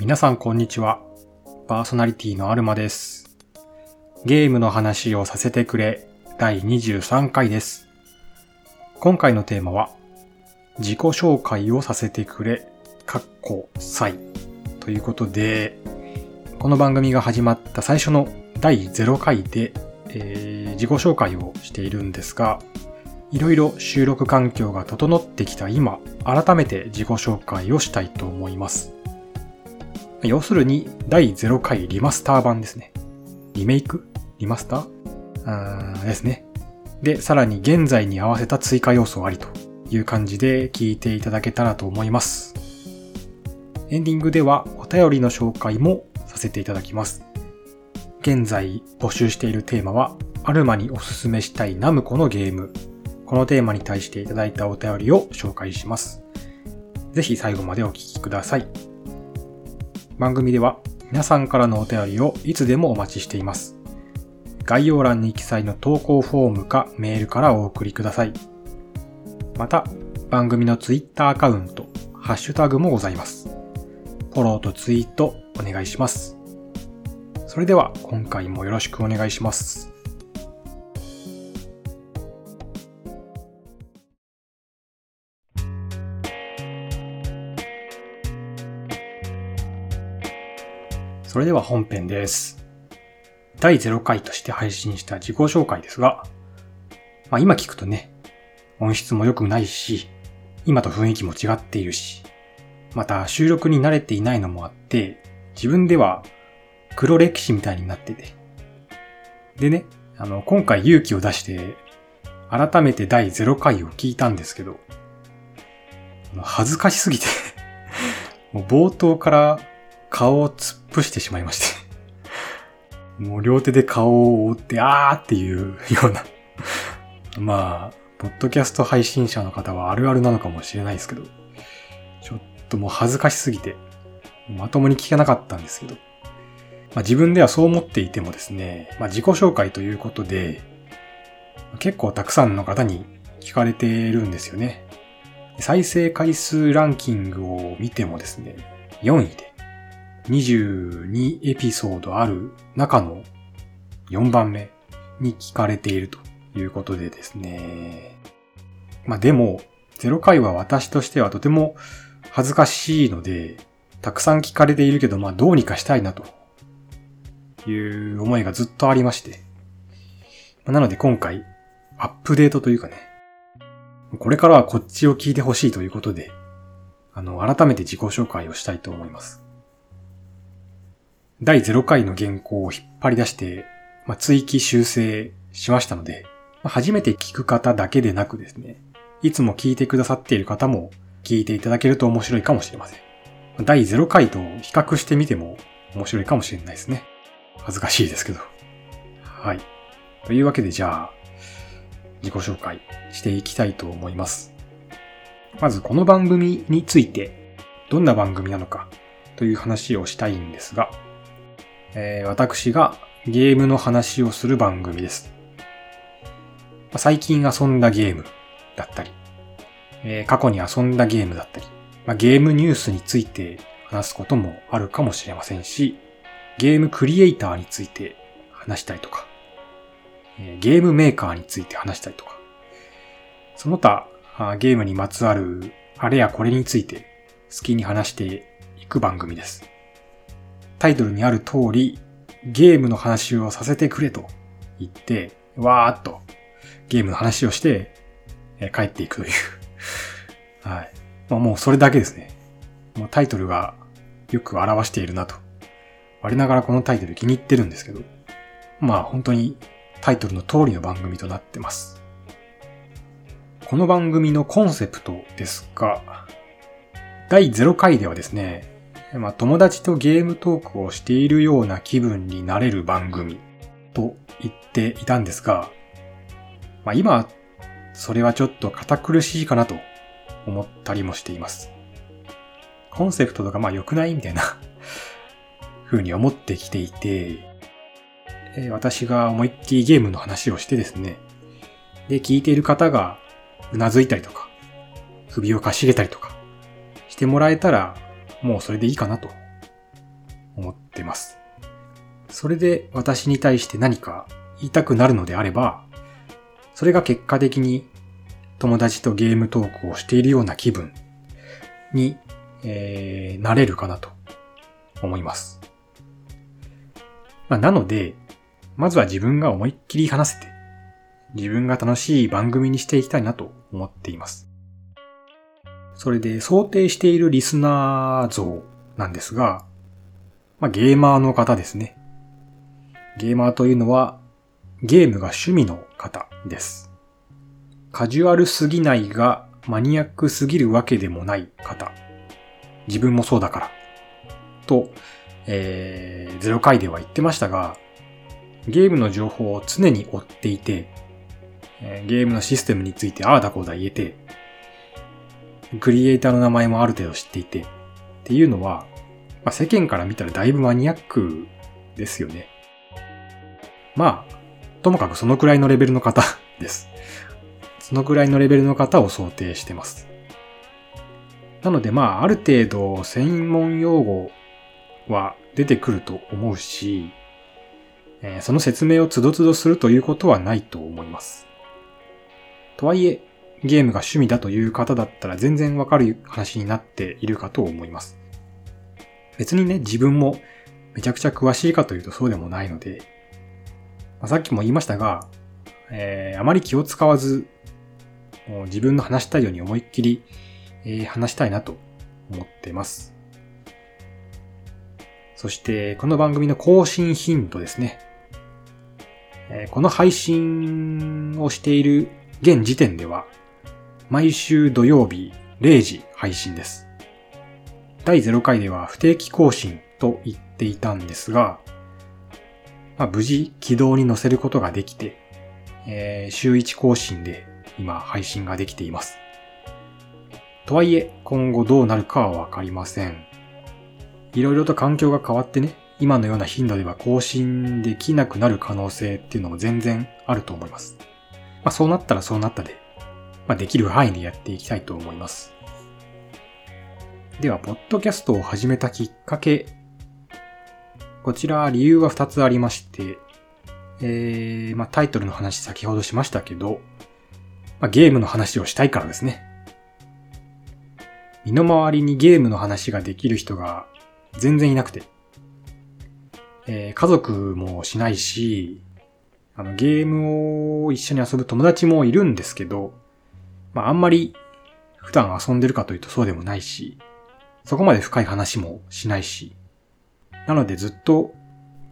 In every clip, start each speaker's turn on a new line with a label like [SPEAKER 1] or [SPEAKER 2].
[SPEAKER 1] 皆さんこんにちは。パーソナリティのアルマです。ゲームの話をさせてくれ第23回です。今回のテーマは自己紹介をさせてくれ、かっこ歳ということで、この番組が始まった最初の第0回で、えー自己紹介をしているんですが、いろいろ収録環境が整ってきた今、改めて自己紹介をしたいと思います。要するに、第0回リマスター版ですね。リメイク？リマスター？ですね。で、さらに現在に合わせた追加要素ありという感じで聞いていただけたらと思います。エンディングではお便りの紹介もさせていただきます。現在募集しているテーマは、アルマにおすすめしたいナムコのゲーム。このテーマに対していただいたお便りを紹介します。ぜひ最後までお聞きください。番組では皆さんからのお便りをいつでもお待ちしています。概要欄に記載の投稿フォームかメールからお送りください。また、番組のツイッターアカウント、ハッシュタグもございます。フォローとツイートお願いします。それでは今回もよろしくお願いします。それでは本編です。第0回として配信した自己紹介ですが、まあ今聞くとね、音質も良くないし、今と雰囲気も違っているし、また収録に慣れていないのもあって、自分では黒歴史みたいになってて。でね、あの、今回勇気を出して、改めて第0回を聞いたんですけど、恥ずかしすぎて、もう冒頭から顔を突っ伏してしまいまして。もう両手で顔を覆って、あーっていうような。まあ、ポッドキャスト配信者の方はあるあるなのかもしれないですけど、ちょっともう恥ずかしすぎて、まともに聞けなかったんですけど、まあ、自分ではそう思っていてもですね、まあ、自己紹介ということで、結構たくさんの方に聞かれているんですよね。再生回数ランキングを見てもですね、4位で、22エピソードある中の4番目に聞かれているということでですね。まあでも、0回は私としてはとても恥ずかしいので、たくさん聞かれているけど、まあどうにかしたいなという思いがずっとありまして。なので今回、アップデートというかね、これからはこっちを聞いてほしいということで、あの、改めて自己紹介をしたいと思います。第0回の原稿を引っ張り出して、まあ、追記修正しましたので、まあ初めて聞く方だけでなくですね、いつも聞いてくださっている方も聞いていただけると面白いかもしれません。第0回と比較してみても面白いかもしれないですね。恥ずかしいですけど。はい。というわけでじゃあ、自己紹介していきたいと思います。まずこの番組について、どんな番組なのかという話をしたいんですが、えー私がゲームの話をする番組です。最近遊んだゲームだったり、えー過去に遊んだゲームだったり、まあ、ゲームニュースについて話すこともあるかもしれませんし、ゲームクリエイターについて話したりとか、えーゲームメーカーについて話したりとか、その他、あゲームにまつわるあれやこれについて好きに話していく番組です。タイトルにある通り、ゲームの話をさせてくれと言って、わーっとゲームの話をして、え帰っていくという。はい。まあもうそれだけですね。もうタイトルがよく表しているなと。我ながらこのタイトル気に入ってるんですけど、まあ本当にタイトルの通りの番組となってます。この番組のコンセプトですが、第0回ではですね、まあ、友達とゲームトークをしているような気分になれる番組と言っていたんですが、まあ、今、それはちょっと堅苦しいかなと思ったりもしています。コンセプトとかまあ良くないみたいな 風に思ってきていて、え私が思いっきりゲームの話をしてですね、で、聞いている方がうなずいたりとか、首をかしげたりとかしてもらえたら、もうそれでいいかなと思ってます。それで私に対して何か言いたくなるのであれば、それが結果的に友達とゲームトークをしているような気分に、えー、なれるかなと思います。まあ、なので、まずは自分が思いっきり話せて、自分が楽しい番組にしていきたいなと思っています。それで想定しているリスナー像なんですが、まあ、ゲーマーの方ですね。ゲーマーというのはゲームが趣味の方です。カジュアルすぎないがマニアックすぎるわけでもない方。自分もそうだから。と、えー、ゼロ回では言ってましたが、ゲームの情報を常に追っていて、ゲームのシステムについてああだこうだ言えて、クリエイターの名前もある程度知っていて、っていうのは、まあ、世間から見たらだいぶマニアックですよね。まあ、ともかくそのくらいのレベルの方 です。そのくらいのレベルの方を想定してます。なのでまあ、ある程度専門用語は出てくると思うし、えー、その説明をつどつどするということはないと思います。とはいえ、ゲームが趣味だという方だったら全然わかる話になっているかと思います。別にね、自分もめちゃくちゃ詳しいかというとそうでもないので、まあ、さっきも言いましたが、えー、あまり気を使わず、もう自分の話したいように思いっきり、えー、話したいなと思ってます。そして、この番組の更新頻度ですね。えー、この配信をしている現時点では、毎週土曜日0時配信です。第0回では不定期更新と言っていたんですが、まあ、無事軌道に乗せることができて、えー、週1更新で今配信ができています。とはいえ、今後どうなるかはわかりません。いろいろと環境が変わってね、今のような頻度では更新できなくなる可能性っていうのも全然あると思います。まあそうなったらそうなったで、まあできる範囲でやっていきたいと思います。では、ポッドキャストを始めたきっかけこちら理由は2つありまして、えー、まあ、タイトルの話先ほどしましたけど、まあ、ゲームの話をしたいからですね。身の回りにゲームの話ができる人が全然いなくて、えー、家族もしないし、あの、ゲームを一緒に遊ぶ友達もいるんですけど、まあ、あんまり普段遊んでるかというとそうでもないし、そこまで深い話もしないし、なのでずっと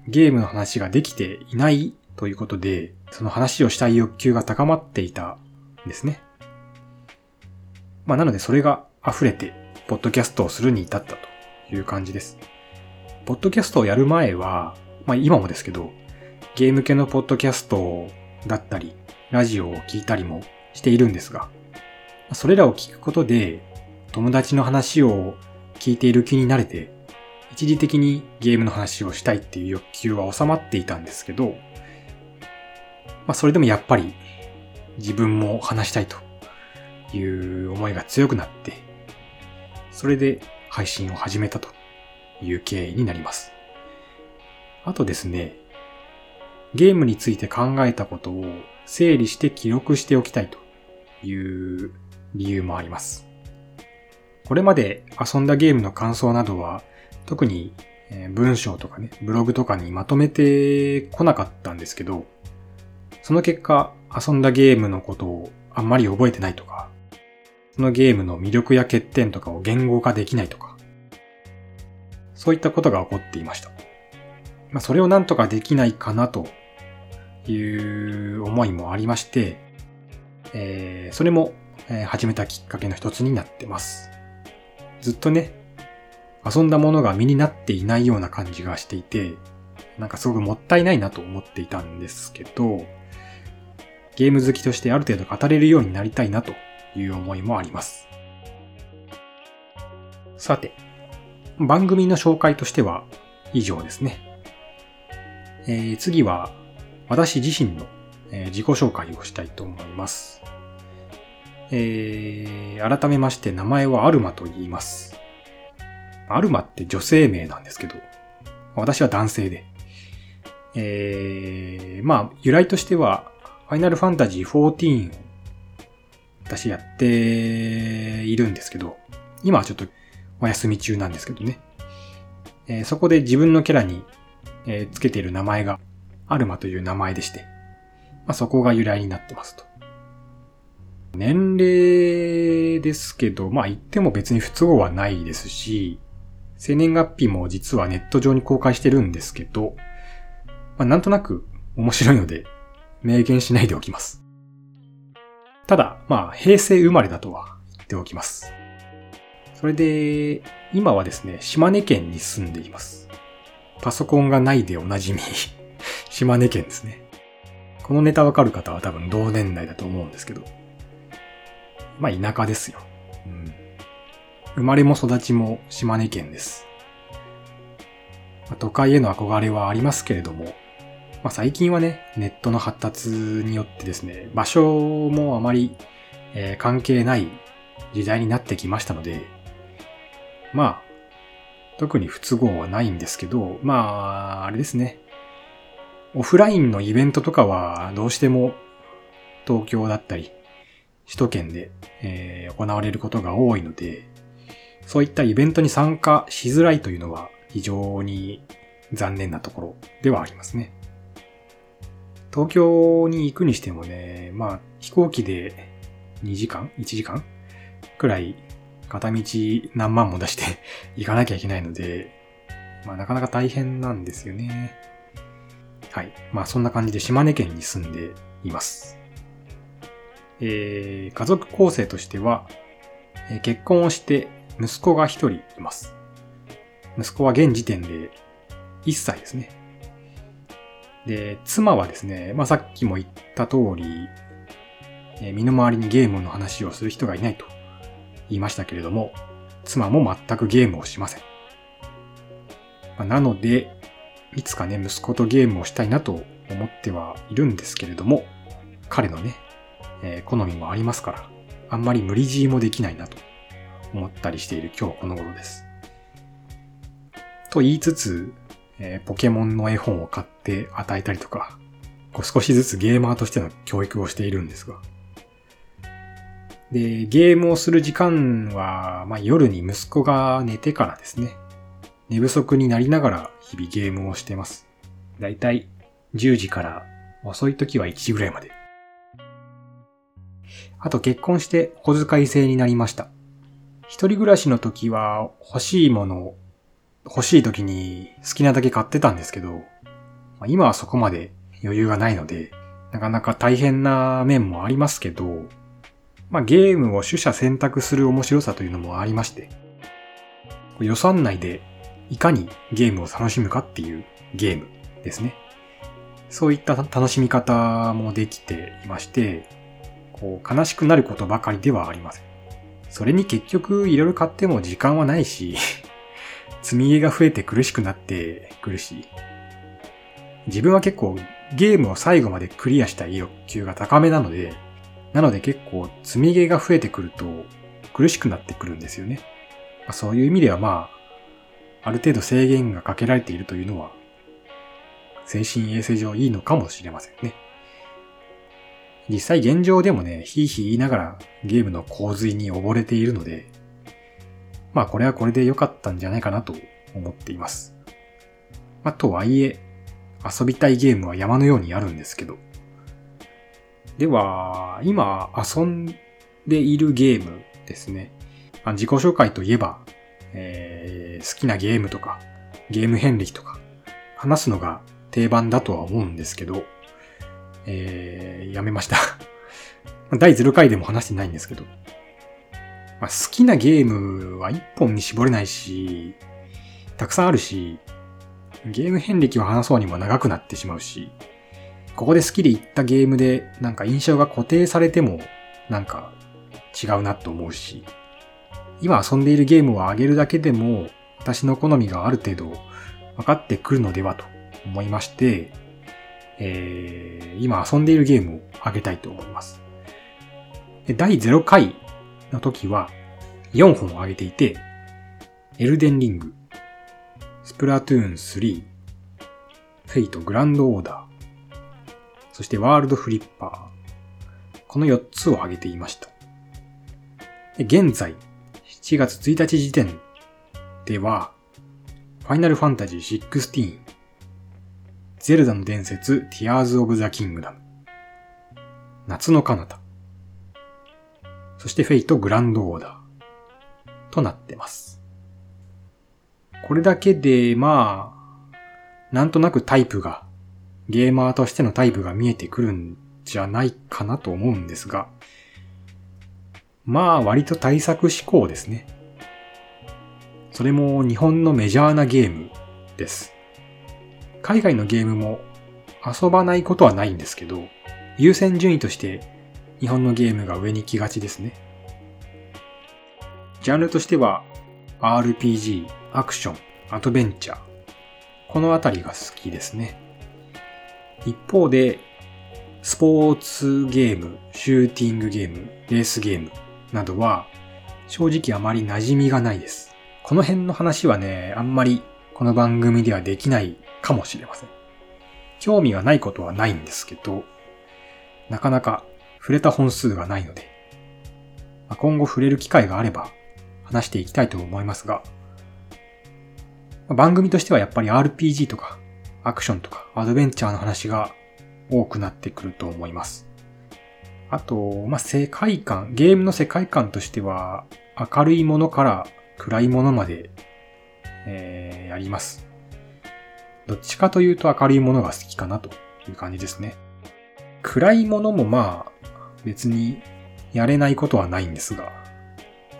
[SPEAKER 1] ゲームの話ができていないということで、その話をしたい欲求が高まっていたんですね。まあなのでそれが溢れて、ポッドキャストをするに至ったという感じです。ポッドキャストをやる前は、まあ今もですけど、ゲーム系のポッドキャストだったり、ラジオを聞いたりもしているんですが、それらを聞くことで、友達の話を聞いている気になれて、一時的にゲームの話をしたいっていう欲求は収まっていたんですけど、まあそれでもやっぱり自分も話したいという思いが強くなって、それで配信を始めたという経緯になります。あとですね、ゲームについて考えたことを整理して記録しておきたいという理由もあります。これまで遊んだゲームの感想などは特に文章とかね、ブログとかにまとめてこなかったんですけど、その結果、遊んだゲームのことをあんまり覚えてないとか、そのゲームの魅力や欠点とかを言語化できないとか、そういったことが起こっていました。まあ、それをなんとかできないかなという思いもありまして、えー、それも、え始めたきっかけの一つになってます。ずっとね、遊んだものが身になっていないような感じがしていて、なんかすごくもったいないなと思っていたんですけど、ゲーム好きとしてある程度語れるようになりたいなという思いもあります。さて、番組の紹介としては以上ですね。えー、次は私自身の、自己紹介をしたいと思います。えー、改めまして名前はアルマと言います。アルマって女性名なんですけど、私は男性で。えー、まあ、由来としては、ファイナルファンタジー14を私やっているんですけど、今はちょっとお休み中なんですけどね。えー、そこで自分のキャラに、えー、つけている名前が、アルマという名前でして、まあ、そこが由来になってますと。年齢ですけど、まあ言っても別に不都合はないですし、生年月日も実はネット上に公開してるんですけど、まあなんとなく面白いので、明言しないでおきます。ただ、まあ平成生まれだとは言っておきます。それで、今はですね、島根県に住んでいます。パソコンがないでおなじみ 島根県ですね。このネタわかる方は多分同年代だと思うんですけど。まあ田舎ですよ。うん。生まれも育ちも島根県です。まあ、都会への憧れはありますけれども、まあ、最近はね、ネットの発達によってですね、場所もあまり、えー、関係ない時代になってきましたので、まあ、特に不都合はないんですけど、まあ、あれですね。オフラインのイベントとかはどうしても東京だったり、首都圏で、えー、行われることが多いので、そういったイベントに参加しづらいというのは非常に残念なところではありますね。東京に行くにしてもね、まあ飛行機で2時間 ?1 時間くらい片道何万も出して 行かなきゃいけないので、まあなかなか大変なんですよね。はい。まあそんな感じで島根県に住んでいます。えー、家族構成としては、えー、結婚をして息子が一人います。息子は現時点で1歳ですね。で、妻はですね、まあさっきも言った通り、えー、身の回りにゲームの話をする人がいないと言いましたけれども、妻も全くゲームをしません。まあ、なので、いつかね、息子とゲームをしたいなと思ってはいるんですけれども、彼のね、えー、好みもありますから、あんまり無理強いもできないなと思ったりしている今日この頃です。と言いつつ、えー、ポケモンの絵本を買って与えたりとか、こう少しずつゲーマーとしての教育をしているんですが、で、ゲームをする時間は、まあ、夜に息子が寝てからですね。寝不足になりながら日々ゲームをしてます。だいたい10時から遅い時は1時ぐらいまで。あと結婚して小遣い制になりました。一人暮らしの時は欲しいものを欲しい時に好きなだけ買ってたんですけど、今はそこまで余裕がないので、なかなか大変な面もありますけど、まあ、ゲームを取捨選択する面白さというのもありまして、予算内でいかにゲームを楽しむかっていうゲームですね。そういった楽しみ方もできていまして、こう悲しくなることばかりではありません。それに結局いろいろ買っても時間はないし、積み毛が増えて苦しくなってくるし、自分は結構ゲームを最後までクリアしたい欲求が高めなので、なので結構積み毛が増えてくると苦しくなってくるんですよね。まあ、そういう意味ではまあ、ある程度制限がかけられているというのは、精神衛生上いいのかもしれませんね。実際現状でもね、ひいひい言いながらゲームの洪水に溺れているので、まあこれはこれで良かったんじゃないかなと思っています。まあとはいえ、遊びたいゲームは山のようにあるんですけど、では、今遊んでいるゲームですね。自己紹介といえば、えー、好きなゲームとか、ゲーム遍歴とか、話すのが定番だとは思うんですけど、えー、やめました。第0回でも話してないんですけど、まあ、好きなゲームは1本に絞れないし、たくさんあるし、ゲーム遍歴を話そうにも長くなってしまうし、ここで好きで言ったゲームでなんか印象が固定されてもなんか違うなと思うし、今遊んでいるゲームを上げるだけでも私の好みがある程度分かってくるのではと思いまして、えー、今遊んでいるゲームを上げたいと思います。第0回の時は4本を上げていて、エルデンリング、スプラトゥーン3、フェイトグランドオーダー、そしてワールドフリッパー、この4つを挙げていました。現在、7月1日時点では、ファイナルファンタジー16、ゼルダの伝説、ティアーズ・オブ・ザ・キングダム、夏の彼方、そしてフェイト・グランド・オーダーとなってます。これだけで、まあ、なんとなくタイプが、ゲーマーとしてのタイプが見えてくるんじゃないかなと思うんですが、まあ割と対策思考ですね。それも日本のメジャーなゲームです。海外のゲームも遊ばないことはないんですけど、優先順位として日本のゲームが上に来がちですね。ジャンルとしては RPG、アクション、アドベンチャー。このあたりが好きですね。一方で、スポーツゲーム、シューティングゲーム、レースゲームなどは正直あまり馴染みがないです。この辺の話はね、あんまりこの番組ではできないかもしれません。興味がないことはないんですけど、なかなか触れた本数がないので、今後触れる機会があれば話していきたいと思いますが、番組としてはやっぱり RPG とかアクションとかアドベンチャーの話が多くなってくると思います。あと、まあ、世界観、ゲームの世界観としては明るいものから暗いものまで、えー、やります。どっちかというと明るいものが好きかなという感じですね。暗いものもまあ別にやれないことはないんですが、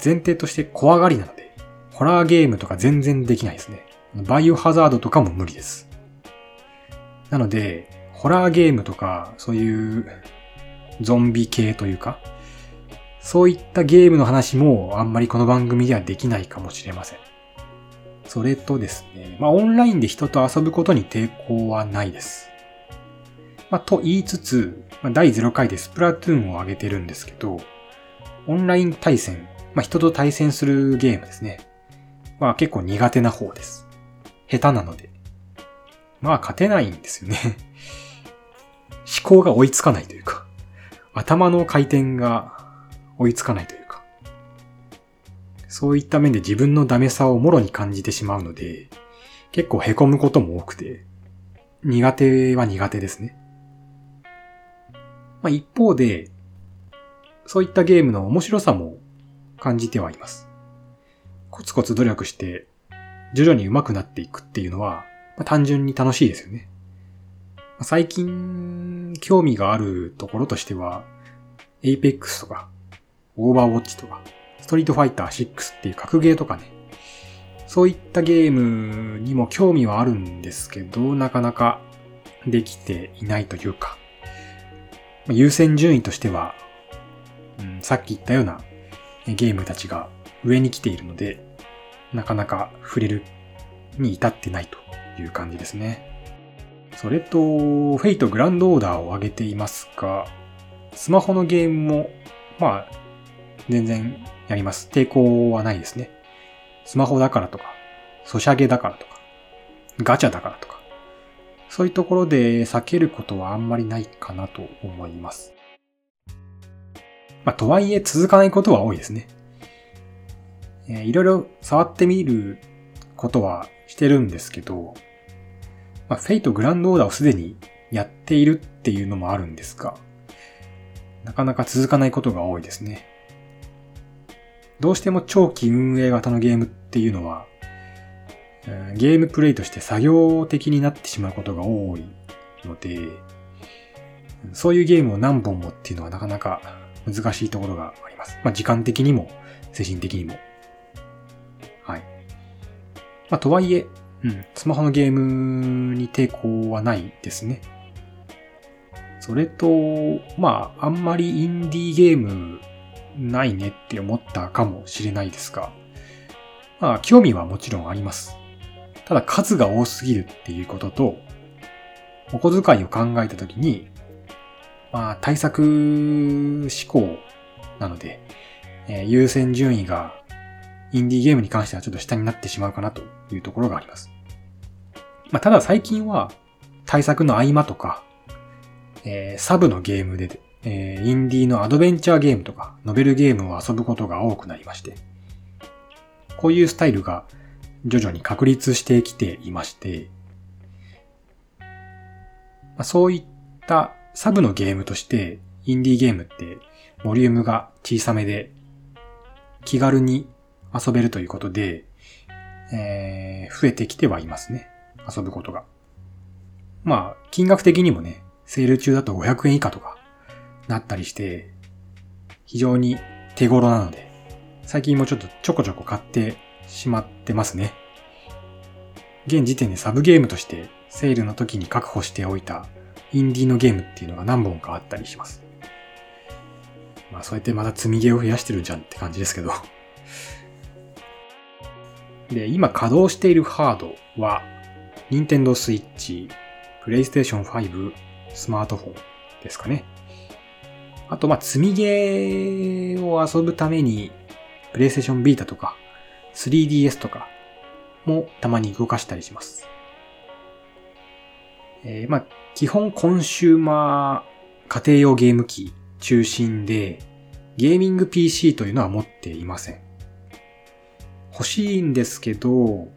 [SPEAKER 1] 前提として怖がりなので、ホラーゲームとか全然できないですね。バイオハザードとかも無理です。なので、ホラーゲームとか、そういうゾンビ系というか、そういったゲームの話もあんまりこの番組ではできないかもしれません。それとですね、まあオンラインで人と遊ぶことに抵抗はないです。まあと言いつつ、まあ、第0回でスプラトゥーンを上げてるんですけど、オンライン対戦、まあ人と対戦するゲームですね。まあ結構苦手な方です。下手なので。まあ勝てないんですよね 思考が追いつかないというか、頭の回転が追いつかないというか、そういった面で自分のダメさをもろに感じてしまうので、結構凹むことも多くて、苦手は苦手ですね。まあ、一方で、そういったゲームの面白さも感じてはいます。コツコツ努力して、徐々に上手くなっていくっていうのは、まあ、単純に楽しいですよね。最近、興味があるところとしては、Apex とか、オーバーウォッチとか、ストリートファイター6っていう格ゲーとかね、そういったゲームにも興味はあるんですけど、なかなかできていないというか、優先順位としては、うん、さっき言ったようなゲームたちが上に来ているので、なかなか触れるに至ってないという感じですね。それと、フェイトグランドオーダーを上げていますが、スマホのゲームも、まあ、全然やります。抵抗はないですね。スマホだからとか、ソシャゲだからとか、ガチャだからとか、そういうところで避けることはあんまりないかなと思います。まあ、とはいえ続かないことは多いですね。えー、いろいろ触ってみることはしてるんですけど、まあ、フェイトグランドオーダーをすでにやっているっていうのもあるんですが、なかなか続かないことが多いですね。どうしても長期運営型のゲームっていうのは、ゲームプレイとして作業的になってしまうことが多いので、そういうゲームを何本もっていうのはなかなか難しいところがあります。まあ時間的にも精神的にも。はい。まあとはいえ、うん、スマホのゲームに抵抗はないですね。それと、まああんまりインディーゲームないねって思ったかもしれないですが、まあ、興味はもちろんあります。ただ数が多すぎるっていうことと、お小遣いを考えたときに、まあ、対策思考なので、えー、優先順位がインディーゲームに関してはちょっと下になってしまうかなというところがあります。まあ、ただ最近は対策の合間とか、えー、サブのゲームで、えー、インディーのアドベンチャーゲームとか、ノベルゲームを遊ぶことが多くなりまして、こういうスタイルが徐々に確立してきていまして、まあ、そういったサブのゲームとして、インディーゲームってボリュームが小さめで気軽に遊べるということで、えー、増えてきてはいますね。遊ぶことが。まあ、金額的にもね、セール中だと500円以下とかなったりして、非常に手頃なので、最近もちょっとちょこちょこ買ってしまってますね。現時点でサブゲームとしてセールの時に確保しておいたインディーのゲームっていうのが何本かあったりします。まあそうやってまた積みゲーを増やしてるじゃんって感じですけどで、今稼働しているハードは、Nintendo Switch、PlayStation 5、スマートフォンですかね。あと、ま、積みゲーを遊ぶために、PlayStation Vita とか、3DS とかもたまに動かしたりします。えー、まあ、基本コンシューマー家庭用ゲーム機中心で、ゲーミング PC というのは持っていません。欲しいんですけど、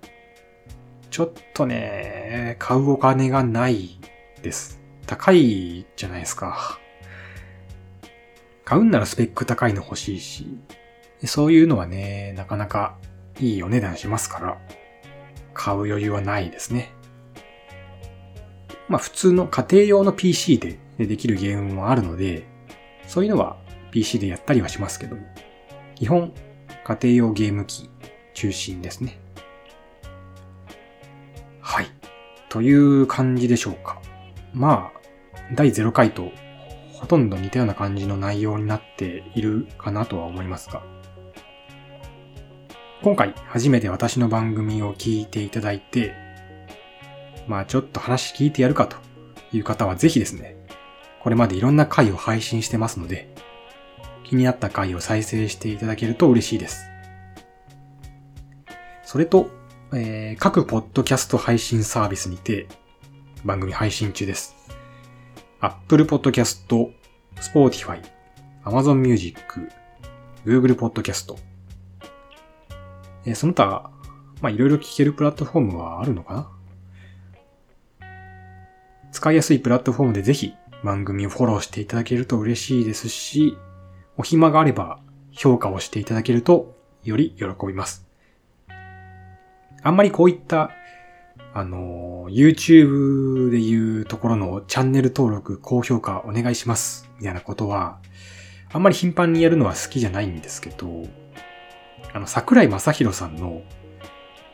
[SPEAKER 1] ちょっとね、買うお金がないです。高いじゃないですか。買うんならスペック高いの欲しいし、そういうのはね、なかなかいいお値段しますから、買う余裕はないですね。まあ普通の家庭用の PC でできるゲームもあるので、そういうのは PC でやったりはしますけども、基本家庭用ゲーム機中心ですね。はい。という感じでしょうか。まあ、第0回とほとんど似たような感じの内容になっているかなとは思いますが、今回初めて私の番組を聞いていただいて、まあちょっと話聞いてやるかという方はぜひですね、これまでいろんな回を配信してますので、気になった回を再生していただけると嬉しいです。それと、えー、各ポッドキャスト配信サービスにて番組配信中です。Apple Podcast、Spotify、Amazon Music、Google Podcast、えー、その他、ま、いろいろ聞けるプラットフォームはあるのかな？使いやすいプラットフォームでぜひ番組をフォローしていただけると嬉しいですし、お暇があれば評価をしていただけるとより喜びます。あんまりこういった、あの、YouTube でいうところのチャンネル登録、高評価お願いします、みたいなことは、あんまり頻繁にやるのは好きじゃないんですけど、あの、桜井正宏さんの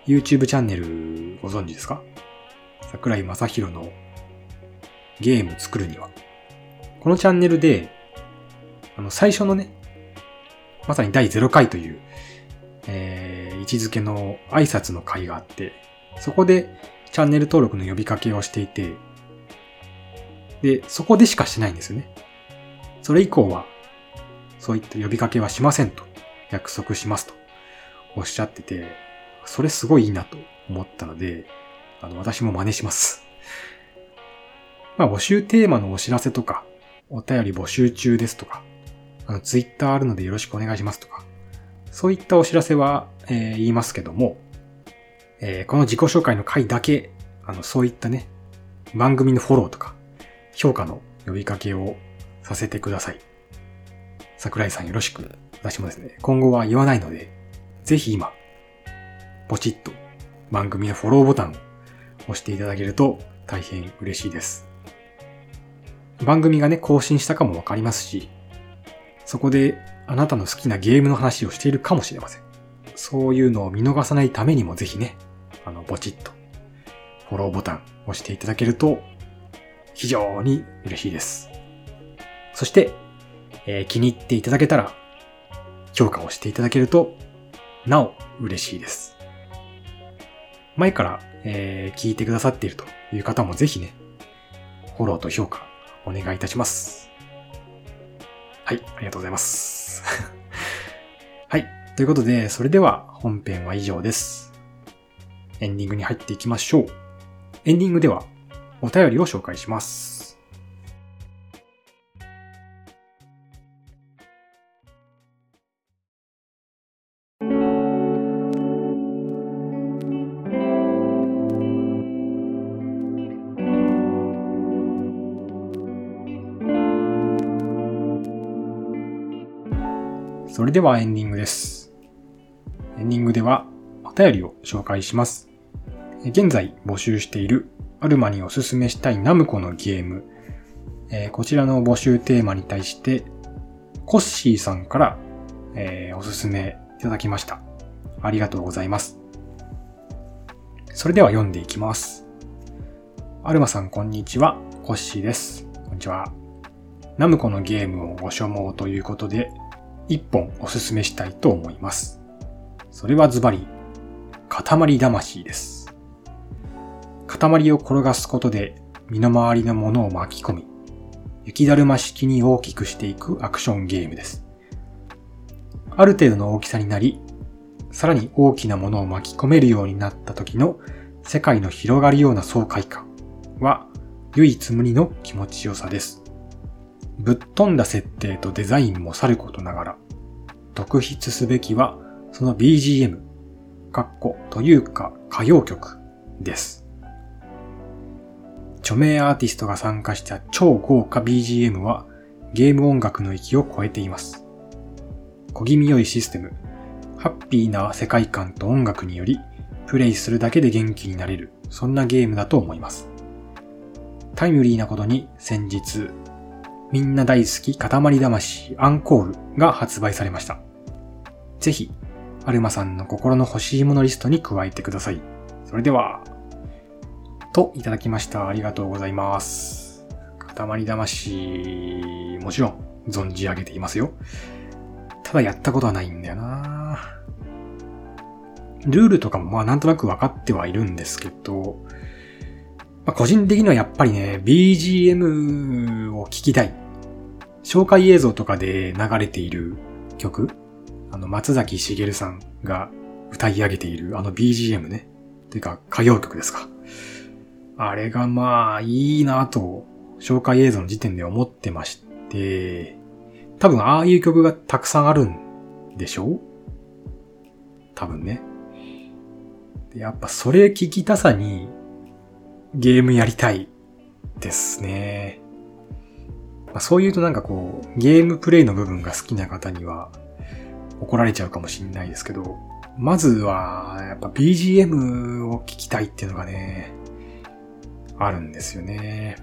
[SPEAKER 1] YouTube チャンネルご存知ですか？桜井正宏のゲーム作るには。このチャンネルで、あの、最初のね、まさに第0回という、えー、位置づけの挨拶の会があって、そこでチャンネル登録の呼びかけをしていて、で、そこでしかしないんですよね。それ以降は、そういった呼びかけはしませんと、約束しますと、おっしゃってて、それすごいいいなと思ったので、あの、私も真似します。まあ、募集テーマのお知らせとか、お便り募集中ですとか、あの、ツイッターあるのでよろしくお願いしますとか、そういったお知らせは、えー、言いますけども、えー、この自己紹介の回だけ、あの、そういったね、番組のフォローとか、評価の呼びかけをさせてください。桜井さんよろしく。私もですね、今後は言わないので、ぜひ今、ポチッと番組のフォローボタンを押していただけると大変嬉しいです。番組がね、更新したかもわかりますし、そこであなたの好きなゲームの話をしているかもしれません。そういうのを見逃さないためにもぜひね、あの、ポチッと、フォローボタン押していただけると、非常に嬉しいです。そして、えー、気に入っていただけたら、評価をしていただけると、なお嬉しいです。前から、えー、聞いてくださっているという方もぜひね、フォローと評価お願いいたします。はい、ありがとうございます。はい、ということで、それでは本編は以上です。エンディングに入っていきましょう。エンディングではお便りを紹介します。それではエンディングです。エンディングでは便りを紹介します。現在募集しているアルマにおすすめしたいナムコのゲーム、え、こちらの募集テーマに対して、コッシーさんから、え、おすすめいただきました。ありがとうございます。それでは読んでいきます。アルマさんこんにちは、コッシーです。こんにちは。ナムコのゲームをご所望ということで、一本おすすめしたいと思います。それはズバリ、塊魂です。塊を転がすことで身の回りのものを巻き込み、雪だるま式に大きくしていくアクションゲームです。ある程度の大きさになり、さらに大きなものを巻き込めるようになった時の世界の広がるような爽快感は唯一無二の気持ちよさです。ぶっ飛んだ設定とデザインもさることながら、特筆すべきはその BGM、かっこというか歌謡曲です。著名アーティストが参加した超豪華 BGM はゲーム音楽の域を超えています。小気味良いシステム、ハッピーな世界観と音楽により、プレイするだけで元気になれる、そんなゲームだと思います。タイムリーなことに先日、みんな大好き塊魂アンコールが発売されました。ぜひ、アルマさんの心の欲しいものリストに加えてください。それでは、といただきました。ありがとうございます。塊魂、もちろん存じ上げていますよ。ただやったことはないんだよなルールとかもまあなんとなく分かってはいるんですけど、まあ、個人的にはやっぱりね、BGM を聴きたい。紹介映像とかで流れている曲あの、松崎しげるさんが歌い上げているあの BGM ね。というか、歌謡曲ですか。あれがまあいいなと紹介映像の時点で思ってまして、多分ああいう曲がたくさんあるんでしょう？多分ね。やっぱそれ聞きたさにゲームやりたいですね。まあ、そう言うとなんかこう、ゲームプレイの部分が好きな方には怒られちゃうかもしんないですけど、まずはやっぱ BGM を聞きたいっていうのがね、あるんですよね。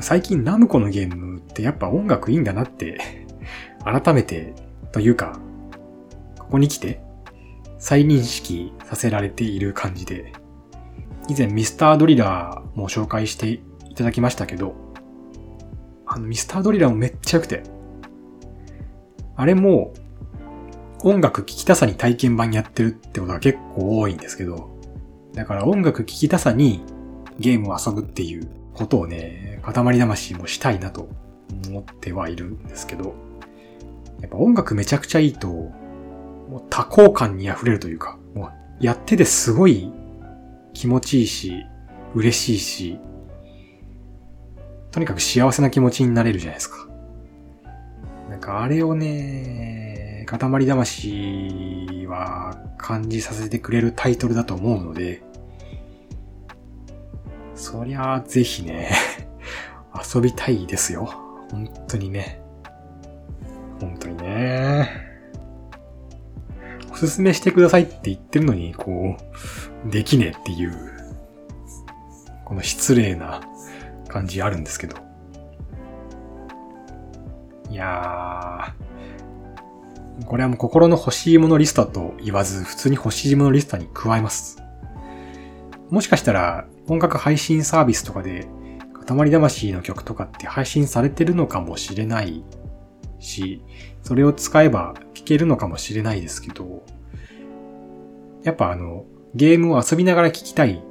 [SPEAKER 1] 最近ナムコのゲームってやっぱ音楽いいんだなって改めてというか、ここに来て再認識させられている感じで、以前ミスタードリラーも紹介していただきましたけど、あのミスタードリラーもめっちゃ良くて、あれも音楽聴きたさに体験版やってるってことが結構多いんですけど、だから音楽聴きたさにゲームを遊ぶっていうことをね、塊魂もしたいなと思ってはいるんですけど、やっぱ音楽めちゃくちゃいいと、もう多幸感に溢れるというか、もうやっててすごい気持ちいいし、嬉しいし、とにかく幸せな気持ちになれるじゃないですか。なんかあれをね、塊魂は感じさせてくれるタイトルだと思うので、そりゃあぜひね、遊びたいですよ。本当にね。本当にね。おすすめしてくださいって言ってるのに、こう、できねえっていう、この失礼な感じあるんですけど。いやー、これはもう心の欲しいものリストと言わず、普通に欲しいものリストに加えます。もしかしたら、音楽配信サービスとかで、塊魂の曲とかって配信されてるのかもしれないし、それを使えば聴けるのかもしれないですけど、やっぱあの、ゲームを遊びながら聴きたい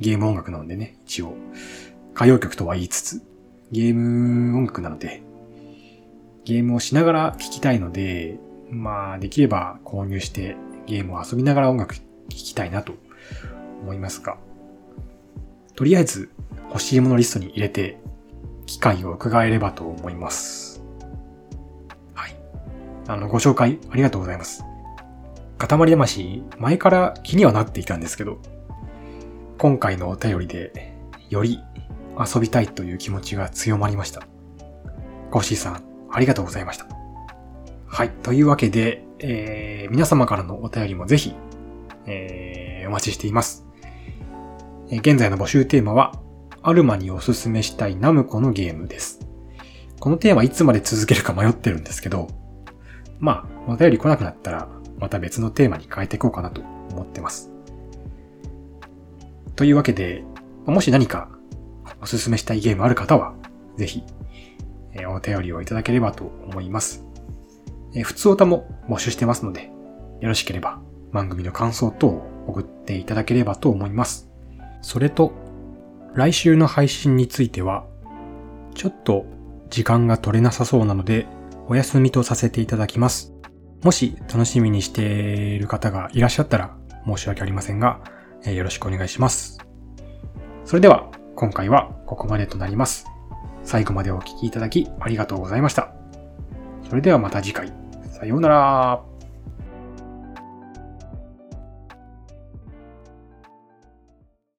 [SPEAKER 1] ゲーム音楽なのでね、一応。歌謡曲とは言いつつ、ゲーム音楽なので、ゲームをしながら聴きたいので、まあ、できれば購入してゲームを遊びながら音楽聴きたいなと思いますが、とりあえず欲しいものリストに入れて、機会を伺えればと思います。はい。あの、ご紹介ありがとうございます。塊魂、前から気にはなっていたんですけど、今回のお便りで、より遊びたいという気持ちが強まりました。コッシーさん、ありがとうございました。はい。というわけで、えー、皆様からのお便りもぜひ、えー、お待ちしています。現在の募集テーマは、アルマにおすすめしたいナムコのゲームです。このテーマいつまで続けるか迷ってるんですけど、まあ、お便り来なくなったら、また別のテーマに変えていこうかなと思ってます。というわけで、もし何かおすすめしたいゲームある方は、ぜひ、お便りをいただければと思います。え普通歌も募集してますので、よろしければ番組の感想等を送っていただければと思います。それと、来週の配信については、ちょっと時間が取れなさそうなので、お休みとさせていただきます。もし楽しみにしている方がいらっしゃったら申し訳ありませんが、えよろしくお願いします。それでは今回はここまでとなります。最後までお聴きいただきありがとうございました。それではまた次回。さようなら。